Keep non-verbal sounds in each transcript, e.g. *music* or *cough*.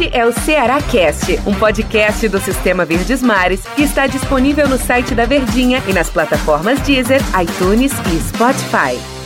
Este é o Ceará Cast, um podcast do Sistema Verdes Mares que está disponível no site da Verdinha e nas plataformas Deezer, iTunes e Spotify.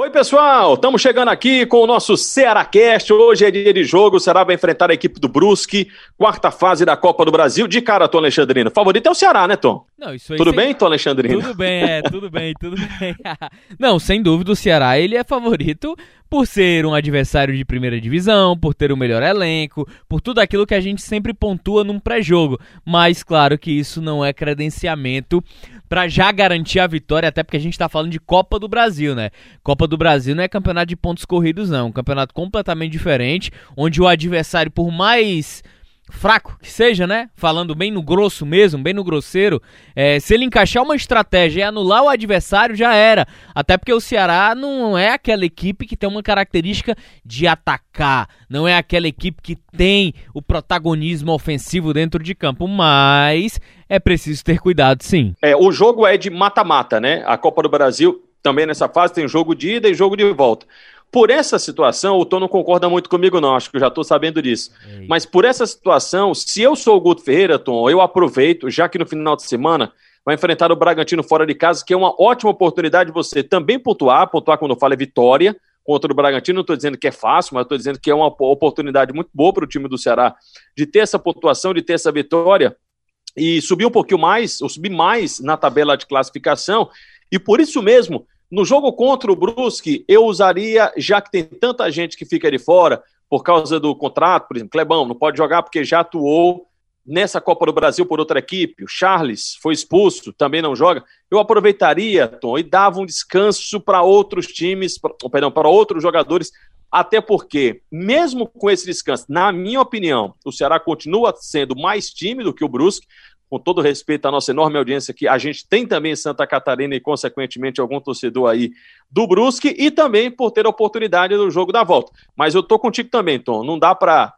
Oi, pessoal! Estamos chegando aqui com o nosso Cearacast. Hoje é dia de jogo. O Ceará vai enfrentar a equipe do Brusque, quarta fase da Copa do Brasil. De cara, Tom Alexandrino. O favorito é o Ceará, né, Tom? Não, isso aí tudo sem... bem, Tom Alexandrino? Tudo bem, é, tudo bem, tudo bem. *laughs* Não, sem dúvida, o Ceará ele é favorito por ser um adversário de primeira divisão, por ter o melhor elenco, por tudo aquilo que a gente sempre pontua num pré-jogo. Mas claro que isso não é credenciamento para já garantir a vitória, até porque a gente está falando de Copa do Brasil, né? Copa do Brasil não é campeonato de pontos corridos, não. É um campeonato completamente diferente, onde o adversário, por mais fraco que seja, né? Falando bem no grosso mesmo, bem no grosseiro, é, se ele encaixar uma estratégia e anular o adversário, já era. Até porque o Ceará não é aquela equipe que tem uma característica de atacar, não é aquela equipe que tem o protagonismo ofensivo dentro de campo, mas é preciso ter cuidado, sim. É, o jogo é de mata-mata, né? A Copa do Brasil também nessa fase tem jogo de ida e jogo de volta. Por essa situação, o Tom não concorda muito comigo, não, acho que eu já estou sabendo disso. Ei. Mas por essa situação, se eu sou o Guto Ferreira, Tom, eu aproveito, já que no final de semana vai enfrentar o Bragantino fora de casa, que é uma ótima oportunidade de você também pontuar, pontuar quando eu falo é vitória contra o Bragantino. Não estou dizendo que é fácil, mas estou dizendo que é uma oportunidade muito boa para o time do Ceará de ter essa pontuação, de ter essa vitória e subir um pouquinho mais, ou subir mais na tabela de classificação. E por isso mesmo, no jogo contra o Brusque, eu usaria, já que tem tanta gente que fica de fora por causa do contrato, por exemplo, Clebão não pode jogar porque já atuou nessa Copa do Brasil por outra equipe, o Charles foi expulso, também não joga. Eu aproveitaria, Tom, e dava um descanso para outros times, pra, perdão, para outros jogadores, até porque, mesmo com esse descanso, na minha opinião, o Ceará continua sendo mais time do que o Brusque, com todo respeito à nossa enorme audiência que a gente tem também em Santa Catarina e, consequentemente, algum torcedor aí do Brusque e também por ter a oportunidade do jogo da volta. Mas eu tô contigo também, Tom. Não dá para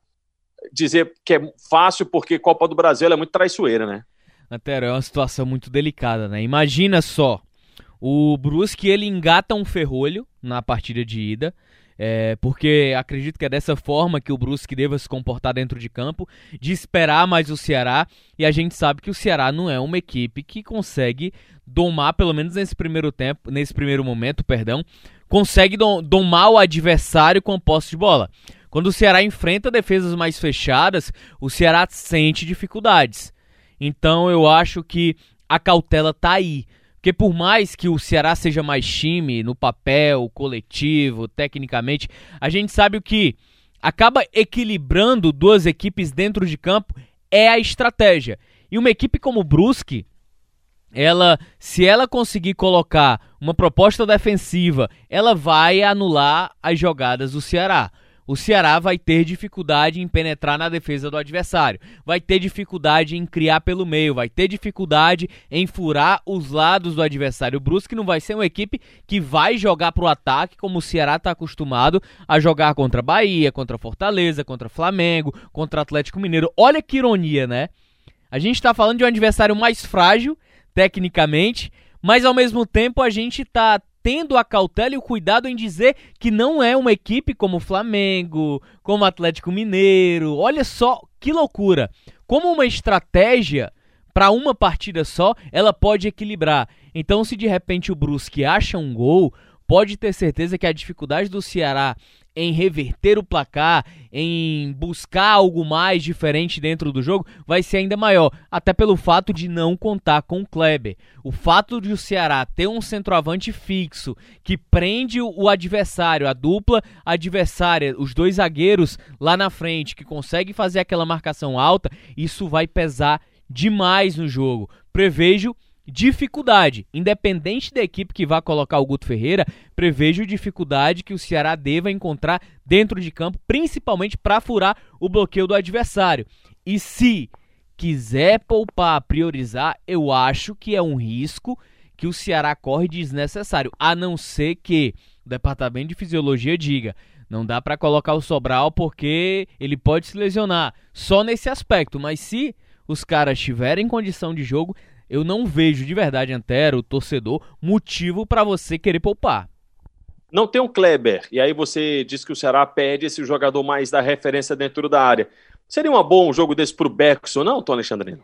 dizer que é fácil porque Copa do Brasil é muito traiçoeira, né? Antero, é uma situação muito delicada, né? Imagina só, o Brusque ele engata um ferrolho na partida de ida, é, porque acredito que é dessa forma que o Brusque deva se comportar dentro de campo, de esperar mais o Ceará, e a gente sabe que o Ceará não é uma equipe que consegue domar, pelo menos nesse primeiro tempo, nesse primeiro momento, perdão, consegue domar o adversário com a posse de bola. Quando o Ceará enfrenta defesas mais fechadas, o Ceará sente dificuldades. Então eu acho que a cautela tá aí. Porque por mais que o Ceará seja mais time no papel, coletivo, tecnicamente, a gente sabe que acaba equilibrando duas equipes dentro de campo é a estratégia. E uma equipe como o Brusque, ela, se ela conseguir colocar uma proposta defensiva, ela vai anular as jogadas do Ceará o Ceará vai ter dificuldade em penetrar na defesa do adversário, vai ter dificuldade em criar pelo meio, vai ter dificuldade em furar os lados do adversário. O Brusque não vai ser uma equipe que vai jogar para o ataque como o Ceará está acostumado a jogar contra Bahia, contra Fortaleza, contra Flamengo, contra Atlético Mineiro. Olha que ironia, né? A gente está falando de um adversário mais frágil, tecnicamente, mas ao mesmo tempo a gente está tendo a cautela e o cuidado em dizer que não é uma equipe como o Flamengo, como o Atlético Mineiro. Olha só que loucura! Como uma estratégia para uma partida só, ela pode equilibrar. Então, se de repente o Brusque acha um gol, pode ter certeza que a dificuldade do Ceará em reverter o placar, em buscar algo mais diferente dentro do jogo, vai ser ainda maior. Até pelo fato de não contar com o Kleber. O fato de o Ceará ter um centroavante fixo que prende o adversário, a dupla adversária, os dois zagueiros lá na frente, que consegue fazer aquela marcação alta, isso vai pesar demais no jogo. Prevejo dificuldade. Independente da equipe que vá colocar o Guto Ferreira, prevejo dificuldade que o Ceará deva encontrar dentro de campo, principalmente para furar o bloqueio do adversário. E se quiser poupar, priorizar, eu acho que é um risco que o Ceará corre desnecessário, a não ser que o departamento de fisiologia diga não dá para colocar o Sobral porque ele pode se lesionar. Só nesse aspecto, mas se os caras tiverem condição de jogo, eu não vejo de verdade, Antero, o torcedor, motivo para você querer poupar. não tem um Kleber, e aí você diz que o Ceará pede esse jogador mais da referência dentro da área. Seria um bom jogo desse pro Bergson, não, Tom Alexandrino?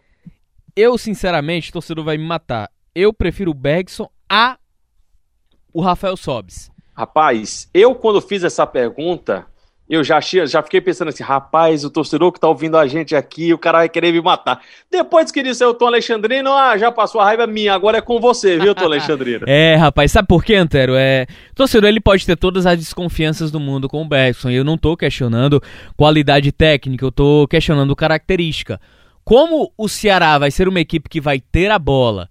Eu, sinceramente, torcedor vai me matar. Eu prefiro o Bergson a o Rafael Sobes. Rapaz, eu quando fiz essa pergunta, eu já, já fiquei pensando assim, rapaz, o torcedor que tá ouvindo a gente aqui, o cara vai querer me matar. Depois que disse o Tom Alexandrino, ah, já passou a raiva minha, agora é com você, viu, Tom Alexandrino? *laughs* é, rapaz, sabe por quê, Antero? É, torcedor, ele pode ter todas as desconfianças do mundo com o Bergson, e eu não tô questionando qualidade técnica, eu tô questionando característica. Como o Ceará vai ser uma equipe que vai ter a bola,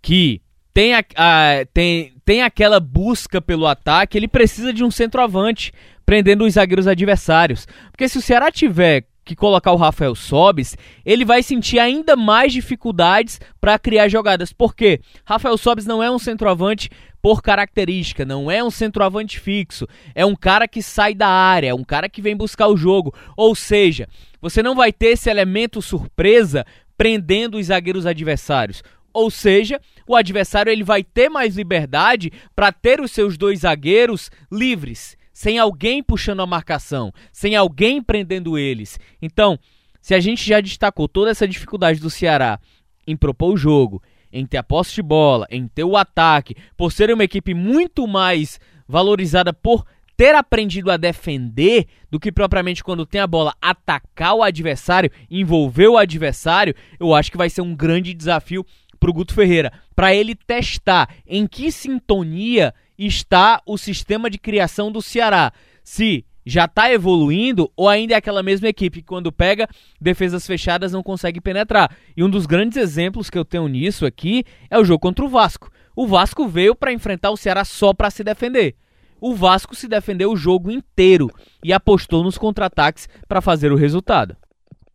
que tem, a, a, tem, tem aquela busca pelo ataque, ele precisa de um centroavante prendendo os zagueiros adversários. Porque se o Ceará tiver que colocar o Rafael Sobis, ele vai sentir ainda mais dificuldades para criar jogadas. Por quê? Rafael Sobis não é um centroavante por característica, não é um centroavante fixo, é um cara que sai da área, é um cara que vem buscar o jogo. Ou seja, você não vai ter esse elemento surpresa prendendo os zagueiros adversários. Ou seja, o adversário ele vai ter mais liberdade para ter os seus dois zagueiros livres sem alguém puxando a marcação, sem alguém prendendo eles. Então, se a gente já destacou toda essa dificuldade do Ceará em propor o jogo, em ter a posse de bola, em ter o ataque, por ser uma equipe muito mais valorizada por ter aprendido a defender do que propriamente quando tem a bola atacar o adversário, envolver o adversário, eu acho que vai ser um grande desafio para o Guto Ferreira, para ele testar em que sintonia está o sistema de criação do Ceará. Se já está evoluindo ou ainda é aquela mesma equipe que quando pega defesas fechadas não consegue penetrar. E um dos grandes exemplos que eu tenho nisso aqui é o jogo contra o Vasco. O Vasco veio para enfrentar o Ceará só para se defender. O Vasco se defendeu o jogo inteiro e apostou nos contra-ataques para fazer o resultado.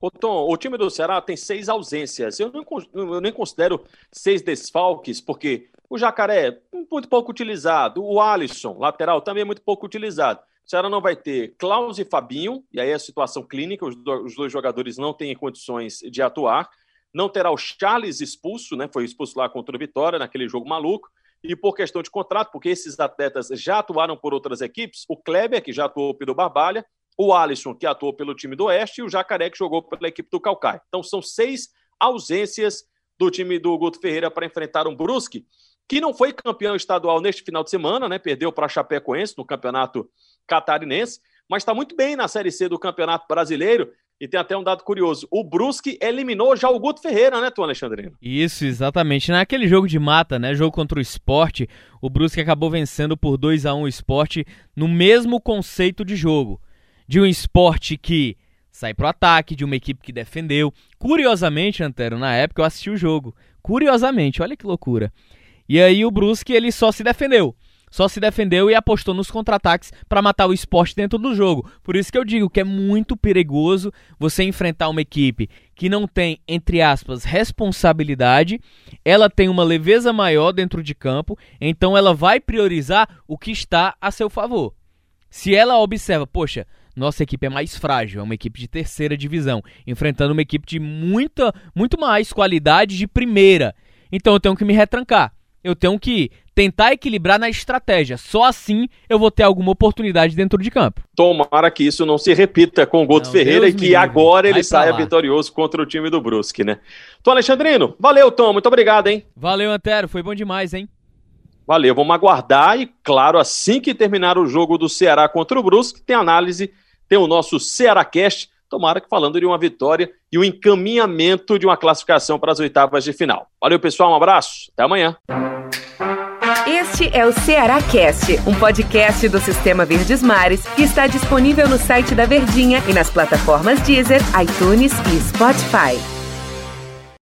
Ô Tom, o time do Ceará tem seis ausências. Eu, não, eu nem considero seis desfalques, porque o Jacaré, muito pouco utilizado. O Alisson, lateral, também é muito pouco utilizado. O Ceará não vai ter Klaus e Fabinho, e aí é a situação clínica, os, os dois jogadores não têm condições de atuar. Não terá o Charles expulso, né? Foi expulso lá contra o Vitória, naquele jogo maluco. E por questão de contrato, porque esses atletas já atuaram por outras equipes, o Kleber, que já atuou pelo Barbalha, o Alisson, que atuou pelo time do Oeste, e o Jacaré, que jogou pela equipe do Calcaia. Então são seis ausências do time do Guto Ferreira para enfrentar um Brusque, que não foi campeão estadual neste final de semana, né? Perdeu para Chapecoense no campeonato catarinense, mas está muito bem na Série C do Campeonato Brasileiro. E tem até um dado curioso: o Brusque eliminou já o Guto Ferreira, né, Tom Alexandrino? Isso, exatamente. Naquele jogo de mata, né? Jogo contra o esporte, o Brusque acabou vencendo por 2 a 1 o esporte no mesmo conceito de jogo de um esporte que sai pro ataque, de uma equipe que defendeu. Curiosamente, Antero, na época eu assisti o jogo. Curiosamente, olha que loucura. E aí o Brusque ele só se defendeu. Só se defendeu e apostou nos contra-ataques para matar o esporte dentro do jogo. Por isso que eu digo que é muito perigoso você enfrentar uma equipe que não tem, entre aspas, responsabilidade, ela tem uma leveza maior dentro de campo, então ela vai priorizar o que está a seu favor. Se ela observa, poxa, nossa equipe é mais frágil, é uma equipe de terceira divisão, enfrentando uma equipe de muita, muito mais qualidade de primeira. Então eu tenho que me retrancar. Eu tenho que tentar equilibrar na estratégia. Só assim eu vou ter alguma oportunidade dentro de campo. Tomara que isso não se repita com o Guto Ferreira Deus e que agora ele saia vitorioso contra o time do Brusque, né? Tom Alexandrino, valeu, Tom. Muito obrigado, hein? Valeu, Antero. Foi bom demais, hein? Valeu, vamos aguardar e, claro, assim que terminar o jogo do Ceará contra o Brusque, tem análise tem o nosso Cearacast, tomara que falando de uma vitória e o encaminhamento de uma classificação para as oitavas de final. Valeu, pessoal, um abraço, até amanhã. Este é o Ceará Cast, um podcast do Sistema Verdes Mares que está disponível no site da Verdinha e nas plataformas Deezer, iTunes e Spotify.